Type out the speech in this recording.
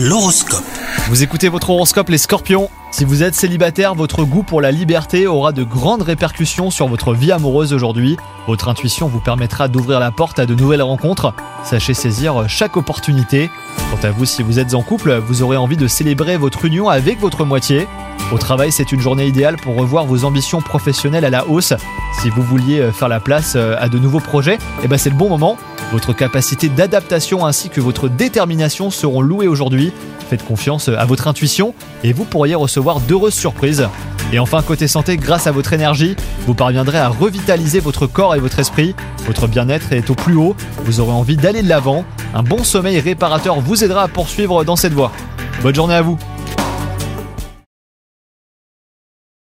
L'horoscope. Vous écoutez votre horoscope les scorpions Si vous êtes célibataire, votre goût pour la liberté aura de grandes répercussions sur votre vie amoureuse aujourd'hui. Votre intuition vous permettra d'ouvrir la porte à de nouvelles rencontres. Sachez saisir chaque opportunité. Quant à vous, si vous êtes en couple, vous aurez envie de célébrer votre union avec votre moitié. Au travail, c'est une journée idéale pour revoir vos ambitions professionnelles à la hausse. Si vous vouliez faire la place à de nouveaux projets, eh ben c'est le bon moment. Votre capacité d'adaptation ainsi que votre détermination seront louées aujourd'hui. Faites confiance à votre intuition et vous pourriez recevoir d'heureuses surprises. Et enfin, côté santé, grâce à votre énergie, vous parviendrez à revitaliser votre corps et votre esprit. Votre bien-être est au plus haut, vous aurez envie d'aller de l'avant. Un bon sommeil réparateur vous aidera à poursuivre dans cette voie. Bonne journée à vous